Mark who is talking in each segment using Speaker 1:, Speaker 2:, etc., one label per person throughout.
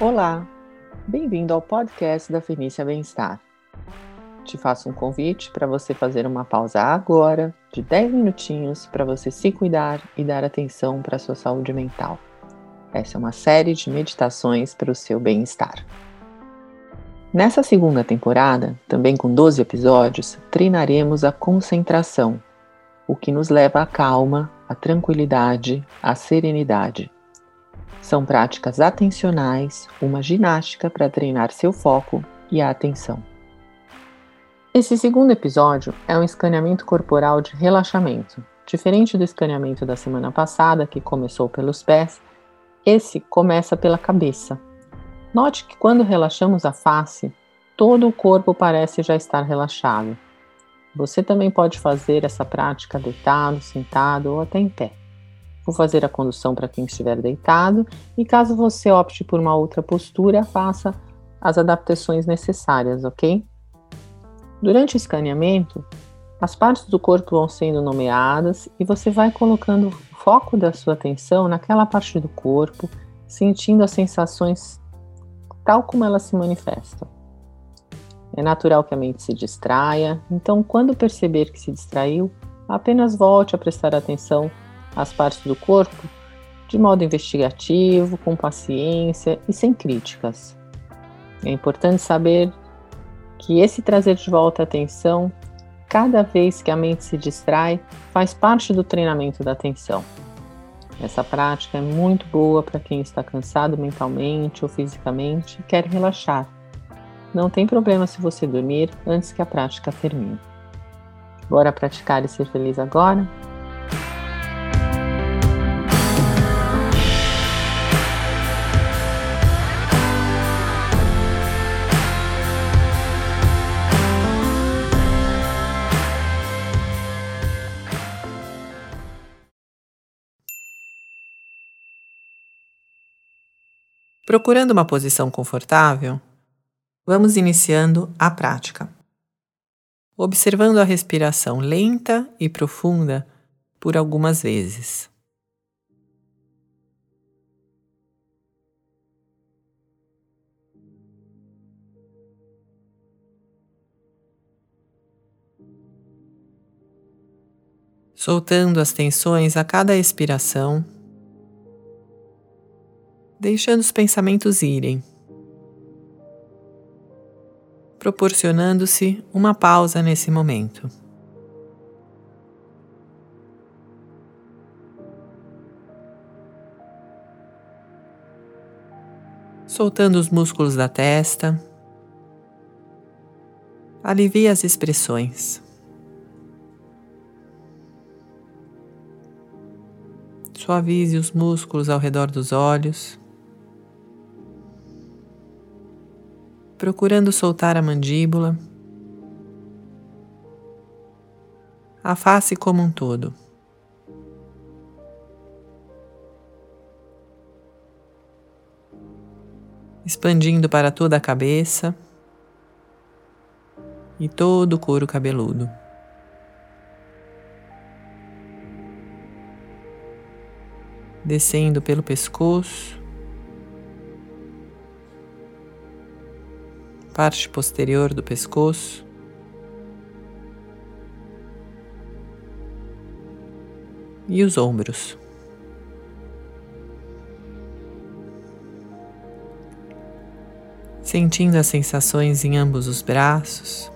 Speaker 1: Olá, bem-vindo ao podcast da Fenícia Bem-Estar. Te faço um convite para você fazer uma pausa agora, de 10 minutinhos, para você se cuidar e dar atenção para a sua saúde mental. Essa é uma série de meditações para o seu bem-estar. Nessa segunda temporada, também com 12 episódios, treinaremos a concentração, o que nos leva à calma, à tranquilidade, à serenidade. São práticas atencionais, uma ginástica para treinar seu foco e a atenção. Esse segundo episódio é um escaneamento corporal de relaxamento. Diferente do escaneamento da semana passada, que começou pelos pés, esse começa pela cabeça. Note que quando relaxamos a face, todo o corpo parece já estar relaxado. Você também pode fazer essa prática deitado, sentado ou até em pé. Vou fazer a condução para quem estiver deitado e caso você opte por uma outra postura, faça as adaptações necessárias, ok? Durante o escaneamento, as partes do corpo vão sendo nomeadas e você vai colocando o foco da sua atenção naquela parte do corpo, sentindo as sensações tal como elas se manifestam. É natural que a mente se distraia, então, quando perceber que se distraiu, apenas volte a prestar atenção as partes do corpo de modo investigativo, com paciência e sem críticas. É importante saber que esse trazer de volta a atenção, cada vez que a mente se distrai, faz parte do treinamento da atenção. Essa prática é muito boa para quem está cansado mentalmente ou fisicamente e quer relaxar. Não tem problema se você dormir antes que a prática termine. Bora praticar e ser feliz agora? Procurando uma posição confortável, vamos iniciando a prática. Observando a respiração lenta e profunda por algumas vezes. Soltando as tensões a cada expiração deixando os pensamentos irem, proporcionando-se uma pausa nesse momento. Soltando os músculos da testa, alivie as expressões. Suavize os músculos ao redor dos olhos. Procurando soltar a mandíbula, a face como um todo. Expandindo para toda a cabeça e todo o couro cabeludo. Descendo pelo pescoço, parte posterior do pescoço. E os ombros. Sentindo as sensações em ambos os braços.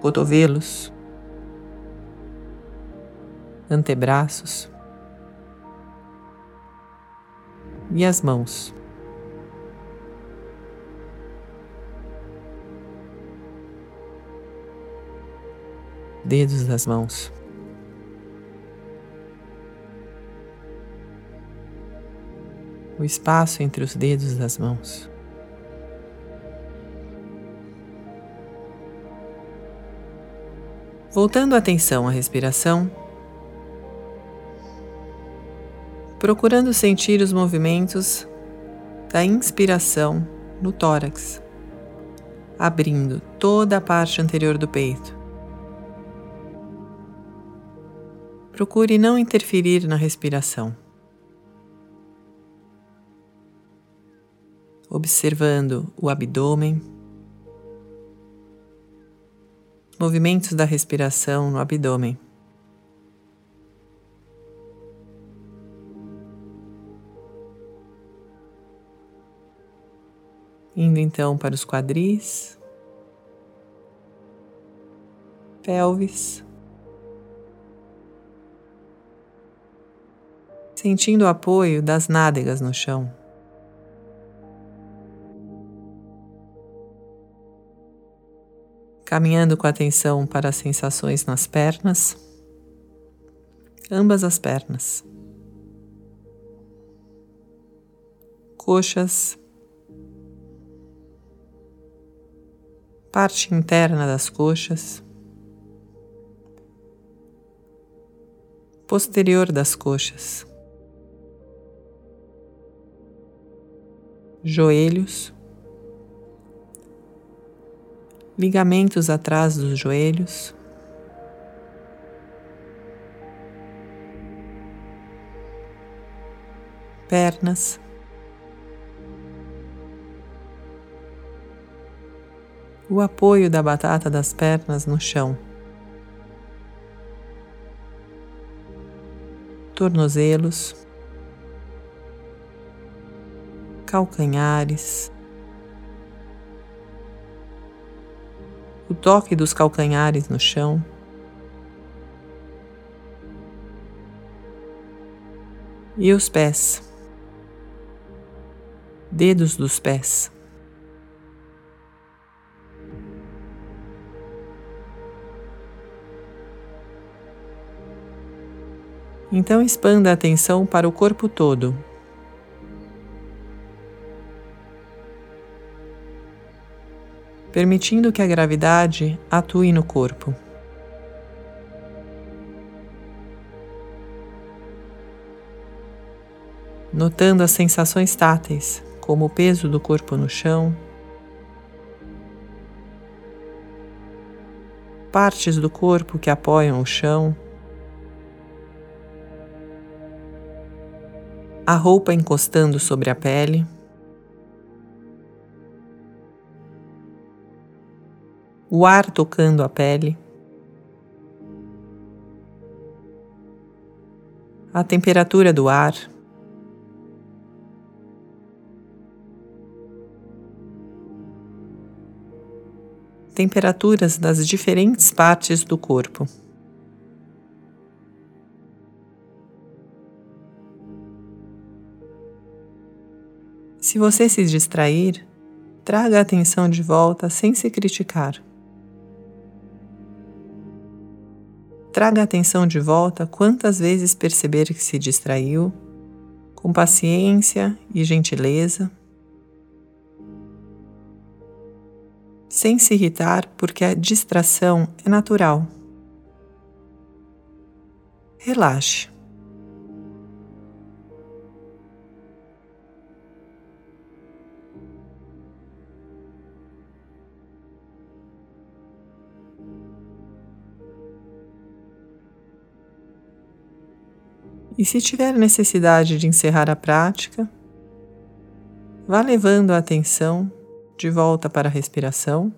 Speaker 1: Cotovelos, antebraços. E as mãos. Dedos das mãos. O espaço entre os dedos das mãos. Voltando a atenção à respiração, procurando sentir os movimentos da inspiração no tórax, abrindo toda a parte anterior do peito. Procure não interferir na respiração. Observando o abdômen, movimentos da respiração no abdômen. Indo então para os quadris, pelvis, sentindo o apoio das nádegas no chão. Caminhando com atenção para as sensações nas pernas, ambas as pernas, coxas, parte interna das coxas, posterior das coxas, joelhos, ligamentos atrás dos joelhos. Pernas, o apoio da batata das pernas no chão, tornozelos, calcanhares, o toque dos calcanhares no chão. E os pés, dedos dos pés. Então expanda a atenção para o corpo todo. Permitindo que a gravidade atue no corpo. Notando as sensações táteis, como o peso do corpo no chão, partes do corpo que apoiam o chão. A roupa encostando sobre a pele. O ar tocando a pele. A temperatura do ar. Temperaturas das diferentes partes do corpo. Se você se distrair, traga a atenção de volta sem se criticar. Traga a atenção de volta quantas vezes perceber que se distraiu, com paciência e gentileza, sem se irritar, porque a distração é natural. Relaxe. E se tiver necessidade de encerrar a prática, vá levando a atenção de volta para a respiração.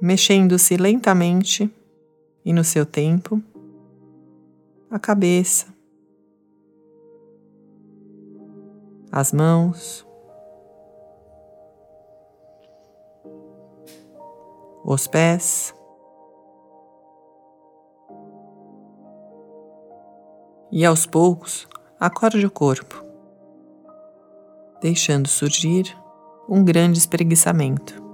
Speaker 1: Mexendo-se lentamente e no seu tempo, a cabeça, as mãos, os pés. E aos poucos, acorde o corpo, deixando surgir um grande espreguiçamento.